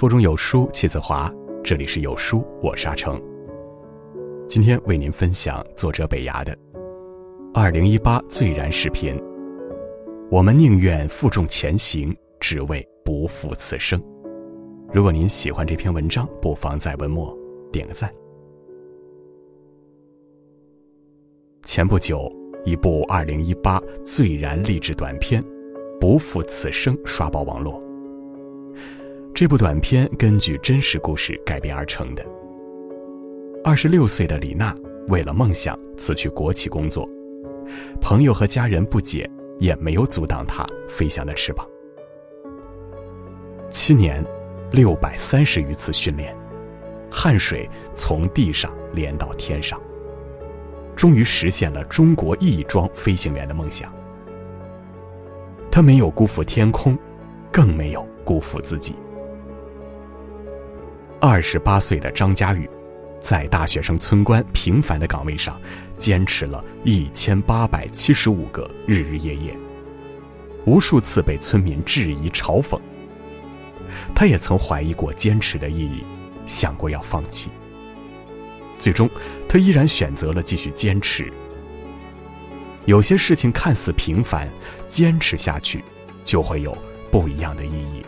腹中有书气自华，这里是有书，我是阿成。今天为您分享作者北崖的《二零一八最燃视频》。我们宁愿负重前行，只为不负此生。如果您喜欢这篇文章，不妨在文末点个赞。前不久，一部二零一八最燃励志短片《不负此生》刷爆网络。这部短片根据真实故事改编而成的。二十六岁的李娜为了梦想辞去国企工作，朋友和家人不解，也没有阻挡她飞翔的翅膀。七年，六百三十余次训练，汗水从地上连到天上，终于实现了中国翼装飞行员的梦想。他没有辜负天空，更没有辜负自己。二十八岁的张佳宇，在大学生村官平凡的岗位上，坚持了一千八百七十五个日日夜夜，无数次被村民质疑嘲讽。他也曾怀疑过坚持的意义，想过要放弃。最终，他依然选择了继续坚持。有些事情看似平凡，坚持下去，就会有不一样的意义。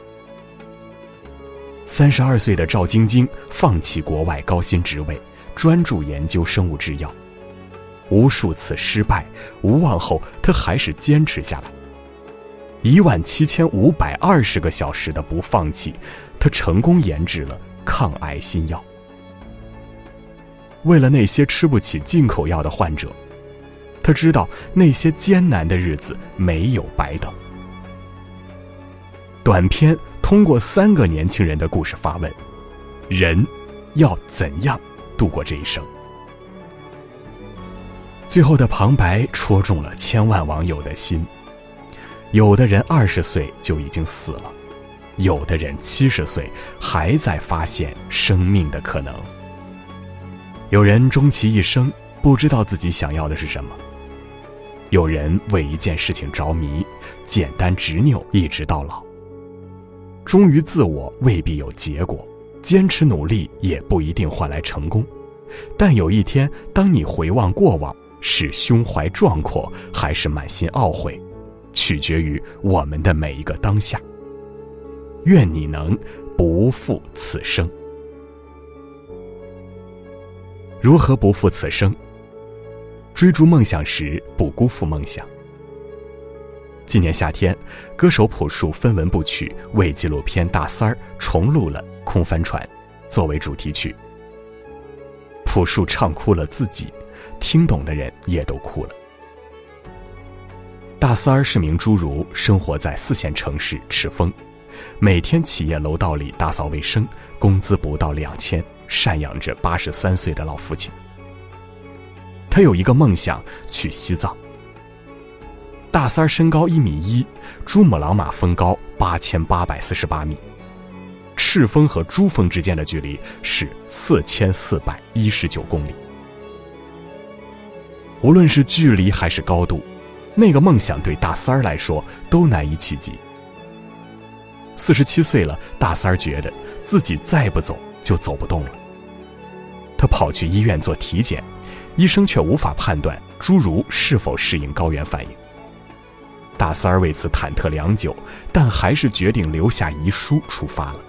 三十二岁的赵晶晶放弃国外高薪职位，专注研究生物制药。无数次失败、无望后，她还是坚持下来。一万七千五百二十个小时的不放弃，她成功研制了抗癌新药。为了那些吃不起进口药的患者，她知道那些艰难的日子没有白等。短片。通过三个年轻人的故事发问：人要怎样度过这一生？最后的旁白戳中了千万网友的心。有的人二十岁就已经死了，有的人七十岁还在发现生命的可能。有人终其一生不知道自己想要的是什么，有人为一件事情着迷，简单执拗一直到老。忠于自我未必有结果，坚持努力也不一定换来成功。但有一天，当你回望过往，是胸怀壮阔，还是满心懊悔，取决于我们的每一个当下。愿你能不负此生。如何不负此生？追逐梦想时，不辜负梦想。今年夏天，歌手朴树分文不取为纪录片《大三儿》重录了《空帆船》，作为主题曲。朴树唱哭了自己，听懂的人也都哭了。大三儿是名侏儒，生活在四线城市赤峰，每天企业楼道里打扫卫生，工资不到两千，赡养着八十三岁的老父亲。他有一个梦想，去西藏。大三儿身高一米一，珠穆朗玛峰高八千八百四十八米，赤峰和珠峰之间的距离是四千四百一十九公里。无论是距离还是高度，那个梦想对大三儿来说都难以企及。四十七岁了，大三儿觉得自己再不走就走不动了。他跑去医院做体检，医生却无法判断侏儒是否适应高原反应。大三儿为此忐忑良久，但还是决定留下遗书出发了。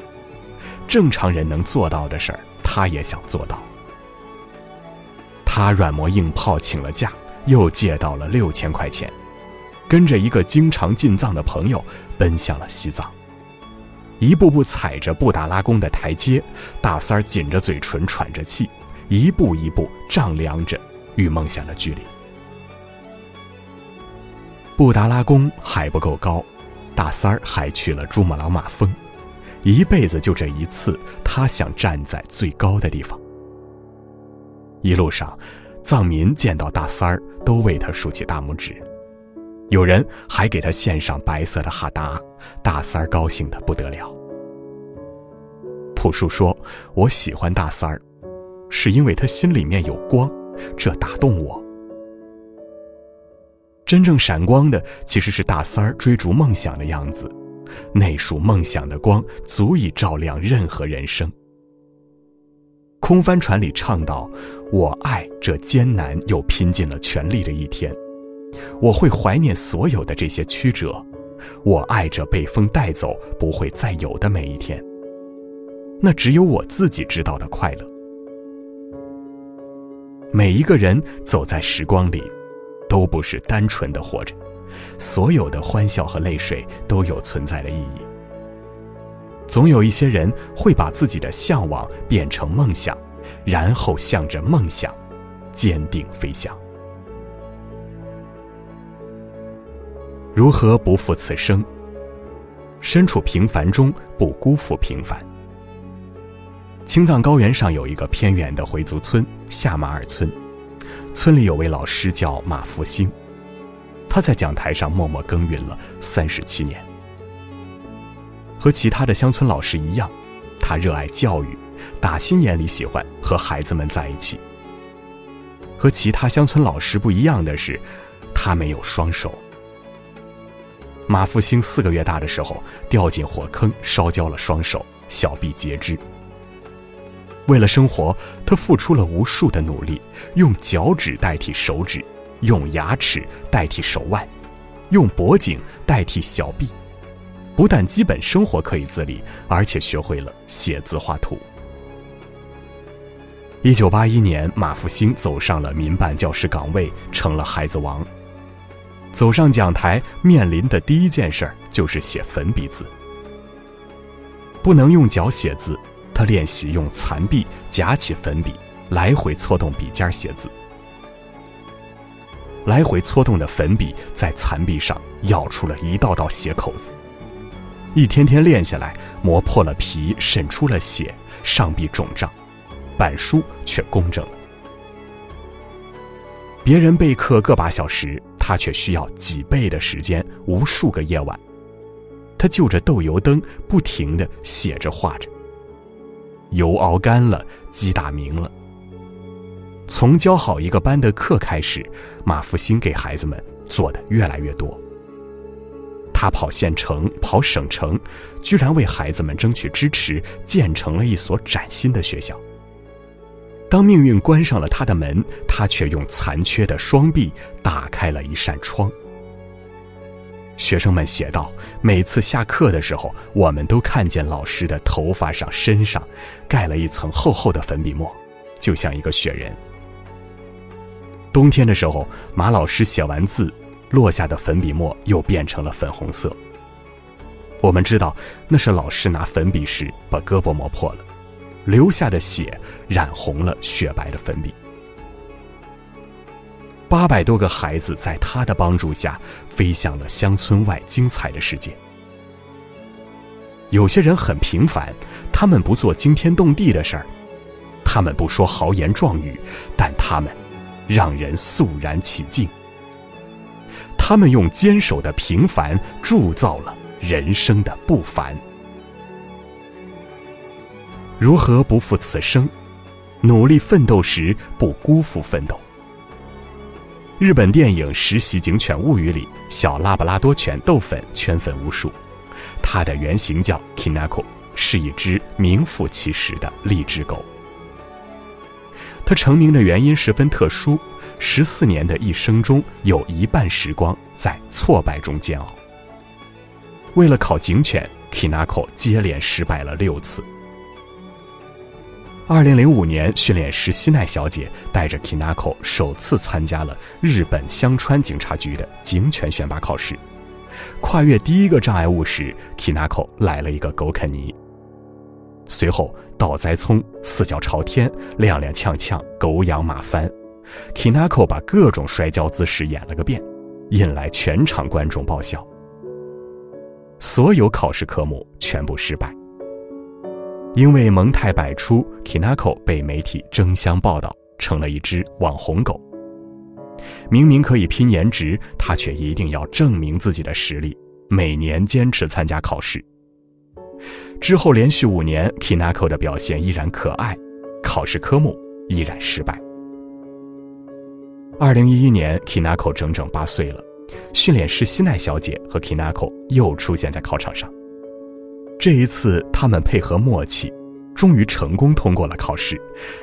正常人能做到的事儿，他也想做到。他软磨硬泡请了假，又借到了六千块钱，跟着一个经常进藏的朋友奔向了西藏。一步步踩着布达拉宫的台阶，大三儿紧着嘴唇喘着气，一步一步丈量着与梦想的距离。布达拉宫还不够高，大三儿还去了珠穆朗玛峰，一辈子就这一次，他想站在最高的地方。一路上，藏民见到大三儿都为他竖起大拇指，有人还给他献上白色的哈达，大三儿高兴的不得了。朴树说：“我喜欢大三儿，是因为他心里面有光，这打动我。”真正闪光的其实是大三儿追逐梦想的样子，那束梦想的光足以照亮任何人生。空帆船里唱道：“我爱这艰难又拼尽了全力的一天，我会怀念所有的这些曲折，我爱着被风带走不会再有的每一天。那只有我自己知道的快乐。每一个人走在时光里，都不是单纯的活着，所有的欢笑和泪水都有存在的意义。”总有一些人会把自己的向往变成梦想，然后向着梦想坚定飞翔。如何不负此生？身处平凡中，不辜负平凡。青藏高原上有一个偏远的回族村夏马尔村，村里有位老师叫马复兴，他在讲台上默默耕耘了三十七年。和其他的乡村老师一样，他热爱教育，打心眼里喜欢和孩子们在一起。和其他乡村老师不一样的是，他没有双手。马复兴四个月大的时候掉进火坑，烧焦了双手，小臂截肢。为了生活，他付出了无数的努力，用脚趾代替手指，用牙齿代替手腕，用脖颈代替小臂。不但基本生活可以自理，而且学会了写字画图。一九八一年，马复兴走上了民办教师岗位，成了孩子王。走上讲台，面临的第一件事儿就是写粉笔字。不能用脚写字，他练习用残臂夹起粉笔，来回搓动笔尖写字。来回搓动的粉笔在残壁上咬出了一道道血口子。一天天练下来，磨破了皮，渗出了血，上臂肿胀，板书却工整了。别人备课个把小时，他却需要几倍的时间，无数个夜晚。他就着豆油灯，不停的写着画着。油熬干了，鸡打鸣了。从教好一个班的课开始，马复兴给孩子们做的越来越多。他跑县城，跑省城，居然为孩子们争取支持，建成了一所崭新的学校。当命运关上了他的门，他却用残缺的双臂打开了一扇窗。学生们写道：“每次下课的时候，我们都看见老师的头发上、身上盖了一层厚厚的粉笔墨，就像一个雪人。冬天的时候，马老师写完字。”落下的粉笔墨又变成了粉红色。我们知道，那是老师拿粉笔时把胳膊磨破了，留下的血染红了雪白的粉笔。八百多个孩子在他的帮助下，飞向了乡村外精彩的世界。有些人很平凡，他们不做惊天动地的事儿，他们不说豪言壮语，但他们让人肃然起敬。他们用坚守的平凡铸造了人生的不凡。如何不负此生？努力奋斗时不辜负奋斗。日本电影《实习警犬物语》里，小拉布拉多犬豆粉圈粉无数，它的原型叫 Kinako，是一只名副其实的励志狗。它成名的原因十分特殊。十四年的一生中，有一半时光在挫败中煎熬。为了考警犬，Kinako 接连失败了六次。二零零五年，训练师西奈小姐带着 Kinako 首次参加了日本香川警察局的警犬选拔考试。跨越第一个障碍物时，Kinako 来了一个狗啃泥。随后倒栽葱、四脚朝天、踉踉跄跄、狗仰马翻。Kinako 把各种摔跤姿势演了个遍，引来全场观众爆笑。所有考试科目全部失败，因为萌态百出，Kinako 被媒体争相报道，成了一只网红狗。明明可以拼颜值，他却一定要证明自己的实力，每年坚持参加考试。之后连续五年，Kinako 的表现依然可爱，考试科目依然失败。二零一一年，Kinako 整整八岁了。训练师西奈小姐和 Kinako 又出现在考场上。这一次，他们配合默契，终于成功通过了考试。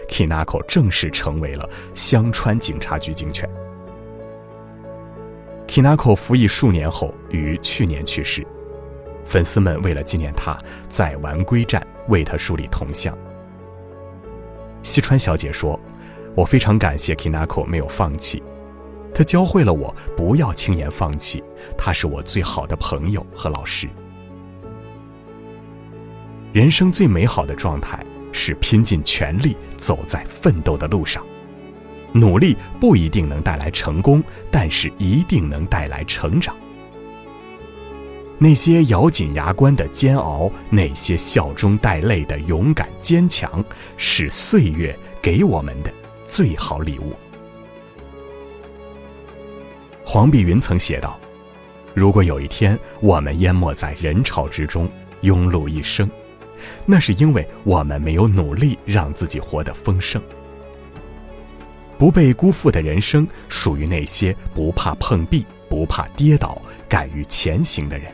Kinako 正式成为了香川警察局警犬。Kinako 服役数年后于去年去世，粉丝们为了纪念他，在丸龟站为他树立铜像。西川小姐说：“我非常感谢 Kinako 没有放弃，他教会了我不要轻言放弃。他是我最好的朋友和老师。人生最美好的状态是拼尽全力走在奋斗的路上。”努力不一定能带来成功，但是一定能带来成长。那些咬紧牙关的煎熬，那些笑中带泪的勇敢坚强，是岁月给我们的最好礼物。黄碧云曾写道：“如果有一天我们淹没在人潮之中，庸碌一生，那是因为我们没有努力让自己活得丰盛。”不被辜负的人生，属于那些不怕碰壁、不怕跌倒、敢于前行的人。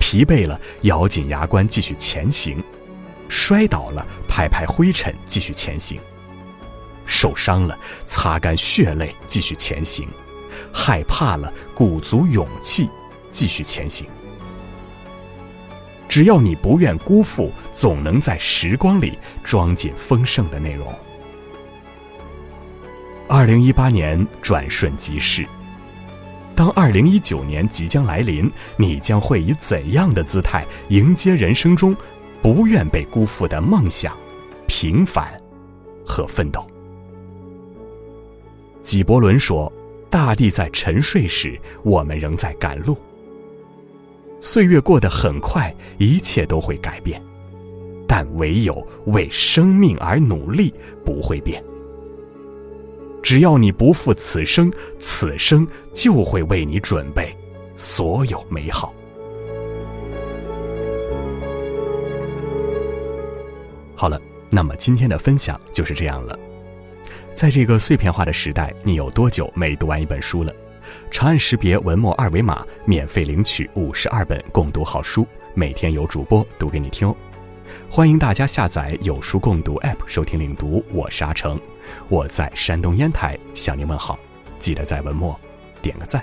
疲惫了，咬紧牙关继续前行；摔倒了，拍拍灰尘继续前行；受伤了，擦干血泪继续前行；害怕了，鼓足勇气继续前行。只要你不愿辜负，总能在时光里装进丰盛的内容。二零一八年转瞬即逝，当二零一九年即将来临，你将会以怎样的姿态迎接人生中不愿被辜负的梦想、平凡和奋斗？纪伯伦说：“大地在沉睡时，我们仍在赶路。岁月过得很快，一切都会改变，但唯有为生命而努力不会变。”只要你不负此生，此生就会为你准备所有美好。好了，那么今天的分享就是这样了。在这个碎片化的时代，你有多久没读完一本书了？长按识别文末二维码，免费领取五十二本共读好书，每天有主播读给你听哦。欢迎大家下载有书共读 App 收听领读，我是阿成，我在山东烟台向您问好，记得在文末点个赞。